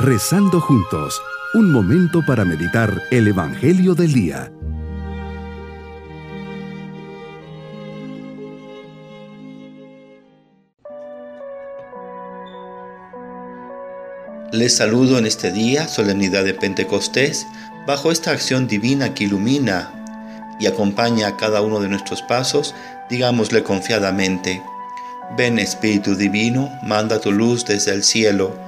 Rezando juntos, un momento para meditar el Evangelio del Día. Les saludo en este día, solemnidad de Pentecostés, bajo esta acción divina que ilumina y acompaña a cada uno de nuestros pasos, digámosle confiadamente, ven Espíritu Divino, manda tu luz desde el cielo,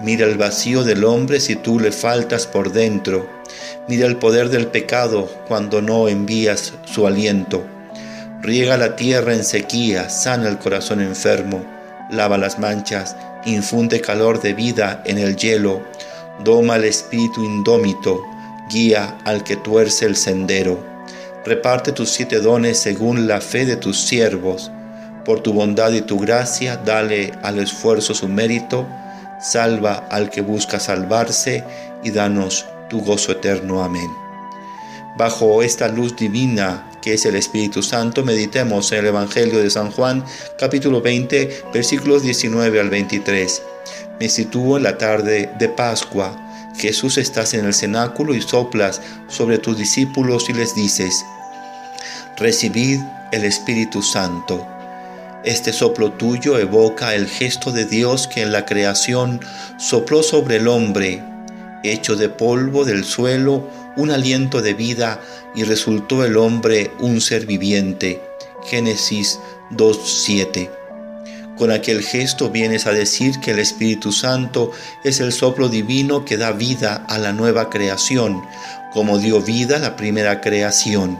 Mira el vacío del hombre si tú le faltas por dentro. Mira el poder del pecado cuando no envías su aliento. Riega la tierra en sequía, sana el corazón enfermo, lava las manchas, infunde calor de vida en el hielo, doma el espíritu indómito, guía al que tuerce el sendero. Reparte tus siete dones según la fe de tus siervos. Por tu bondad y tu gracia, dale al esfuerzo su mérito. Salva al que busca salvarse y danos tu gozo eterno. Amén. Bajo esta luz divina que es el Espíritu Santo, meditemos en el Evangelio de San Juan, capítulo 20, versículos 19 al 23. Me sitúo en la tarde de Pascua Jesús estás en el cenáculo y soplas sobre tus discípulos y les dices, recibid el Espíritu Santo. Este soplo tuyo evoca el gesto de Dios que en la creación sopló sobre el hombre, hecho de polvo del suelo, un aliento de vida y resultó el hombre un ser viviente. Génesis 2.7. Con aquel gesto vienes a decir que el Espíritu Santo es el soplo divino que da vida a la nueva creación, como dio vida a la primera creación.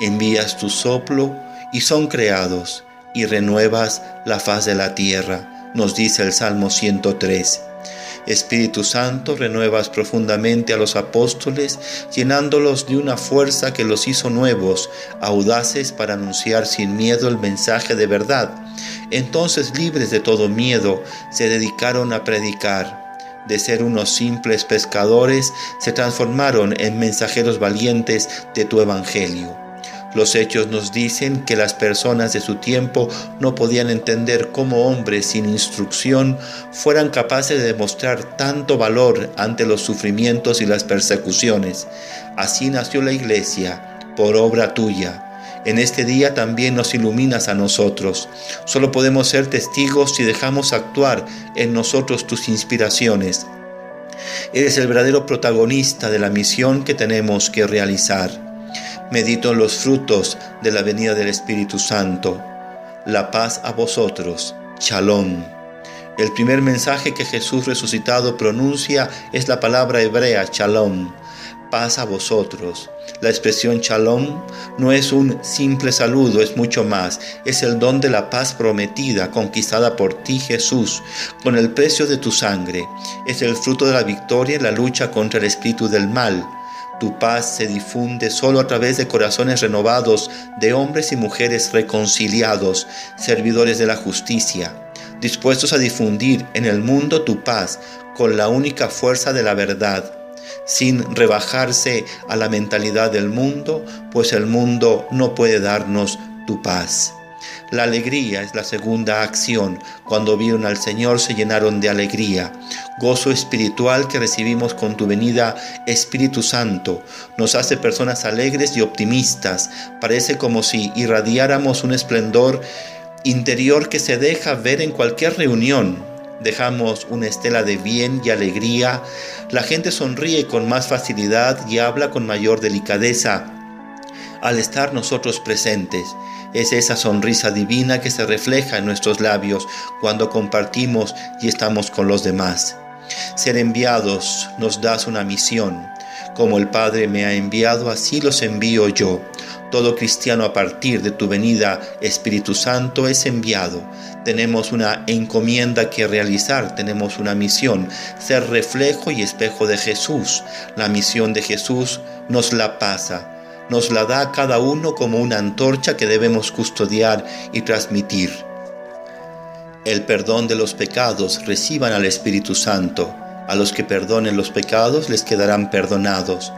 Envías tu soplo y son creados, y renuevas la faz de la tierra, nos dice el Salmo 103. Espíritu Santo, renuevas profundamente a los apóstoles, llenándolos de una fuerza que los hizo nuevos, audaces para anunciar sin miedo el mensaje de verdad. Entonces, libres de todo miedo, se dedicaron a predicar. De ser unos simples pescadores, se transformaron en mensajeros valientes de tu Evangelio. Los hechos nos dicen que las personas de su tiempo no podían entender cómo hombres sin instrucción fueran capaces de demostrar tanto valor ante los sufrimientos y las persecuciones. Así nació la iglesia, por obra tuya. En este día también nos iluminas a nosotros. Solo podemos ser testigos si dejamos actuar en nosotros tus inspiraciones. Eres el verdadero protagonista de la misión que tenemos que realizar. Medito en los frutos de la venida del Espíritu Santo. La paz a vosotros. Shalom. El primer mensaje que Jesús resucitado pronuncia es la palabra hebrea shalom, paz a vosotros. La expresión shalom no es un simple saludo, es mucho más. Es el don de la paz prometida, conquistada por ti Jesús, con el precio de tu sangre. Es el fruto de la victoria en la lucha contra el espíritu del mal. Tu paz se difunde solo a través de corazones renovados, de hombres y mujeres reconciliados, servidores de la justicia, dispuestos a difundir en el mundo tu paz con la única fuerza de la verdad, sin rebajarse a la mentalidad del mundo, pues el mundo no puede darnos tu paz. La alegría es la segunda acción. Cuando vieron al Señor se llenaron de alegría. Gozo espiritual que recibimos con tu venida, Espíritu Santo, nos hace personas alegres y optimistas. Parece como si irradiáramos un esplendor interior que se deja ver en cualquier reunión. Dejamos una estela de bien y alegría. La gente sonríe con más facilidad y habla con mayor delicadeza al estar nosotros presentes. Es esa sonrisa divina que se refleja en nuestros labios cuando compartimos y estamos con los demás. Ser enviados nos das una misión. Como el Padre me ha enviado, así los envío yo. Todo cristiano a partir de tu venida, Espíritu Santo, es enviado. tenemos una encomienda que realizar, tenemos una misión, ser reflejo y espejo de Jesús. La misión de Jesús nos la pasa, nos la da cada uno como una antorcha que debemos custodiar y transmitir. El perdón de los pecados reciban al Espíritu Santo. A los que perdonen los pecados les quedarán perdonados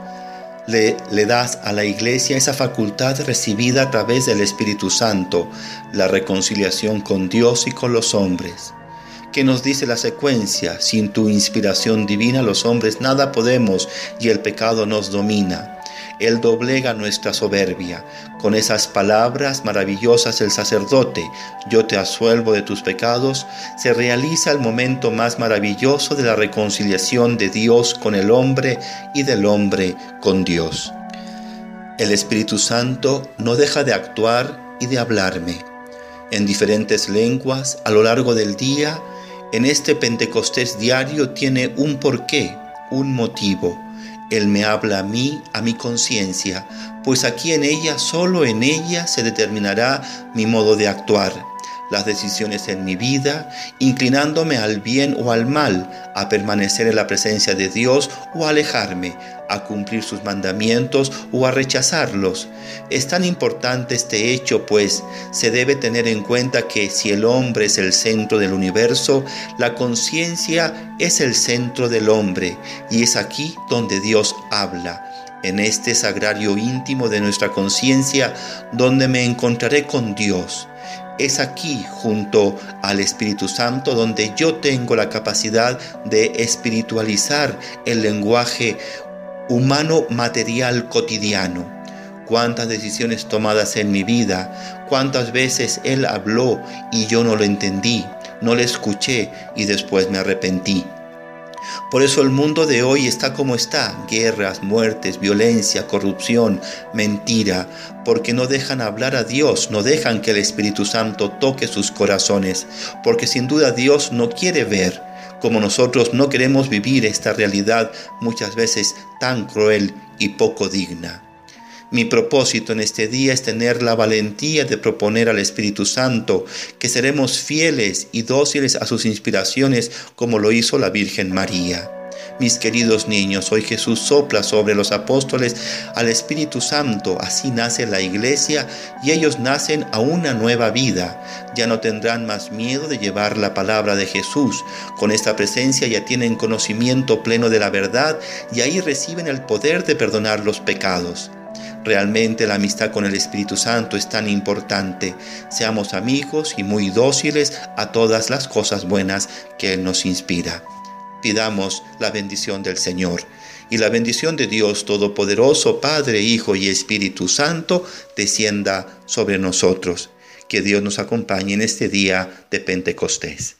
le, das a la iglesia esa facultad recibida a través del Espíritu Santo, la reconciliación con Dios y con los hombres. ¿Qué nos dice la secuencia? Sin tu inspiración divina los hombres nada podemos y el pecado nos domina. Él doblega nuestra soberbia. Con esas palabras maravillosas el sacerdote, yo te asuelvo de tus pecados, se realiza el momento más maravilloso de la reconciliación de Dios con el hombre y del hombre con Dios. El Espíritu Santo no deja de actuar y de hablarme. En diferentes lenguas, a lo largo del día, en este Pentecostés diario tiene un porqué, un motivo él me habla a mí, a mi conciencia, pues aquí en ella, solo en ella, se determinará mi modo de actuar las decisiones en mi vida, inclinándome al bien o al mal, a permanecer en la presencia de Dios o alejarme, a cumplir sus mandamientos o a rechazarlos. Es tan importante este hecho, pues se debe tener en cuenta que si el hombre es el centro del universo, la conciencia es el centro del hombre, y es aquí donde Dios habla en este sagrario íntimo de nuestra conciencia, donde me encontraré con Dios. Es aquí, junto al Espíritu Santo, donde yo tengo la capacidad de espiritualizar el lenguaje humano material cotidiano. Cuántas decisiones tomadas en mi vida, cuántas veces Él habló y yo no lo entendí, no le escuché y después me arrepentí. Por eso el mundo de hoy está como está, guerras, muertes, violencia, corrupción, mentira, porque no dejan hablar a Dios, no dejan que el Espíritu Santo toque sus corazones, porque sin duda Dios no quiere ver, como nosotros no queremos vivir esta realidad muchas veces tan cruel y poco digna. Mi propósito en este día es tener la valentía de proponer al Espíritu Santo que seremos fieles y dóciles a sus inspiraciones como lo hizo la Virgen María. Mis queridos niños, hoy Jesús sopla sobre los apóstoles al Espíritu Santo, así nace la iglesia y ellos nacen a una nueva vida. Ya no tendrán más miedo de llevar la palabra de Jesús. Con esta presencia ya tienen conocimiento pleno de la verdad y ahí reciben el poder de perdonar los pecados. Realmente la amistad con el Espíritu Santo es tan importante. Seamos amigos y muy dóciles a todas las cosas buenas que Él nos inspira. Pidamos la bendición del Señor y la bendición de Dios Todopoderoso, Padre, Hijo y Espíritu Santo, descienda sobre nosotros. Que Dios nos acompañe en este día de Pentecostés.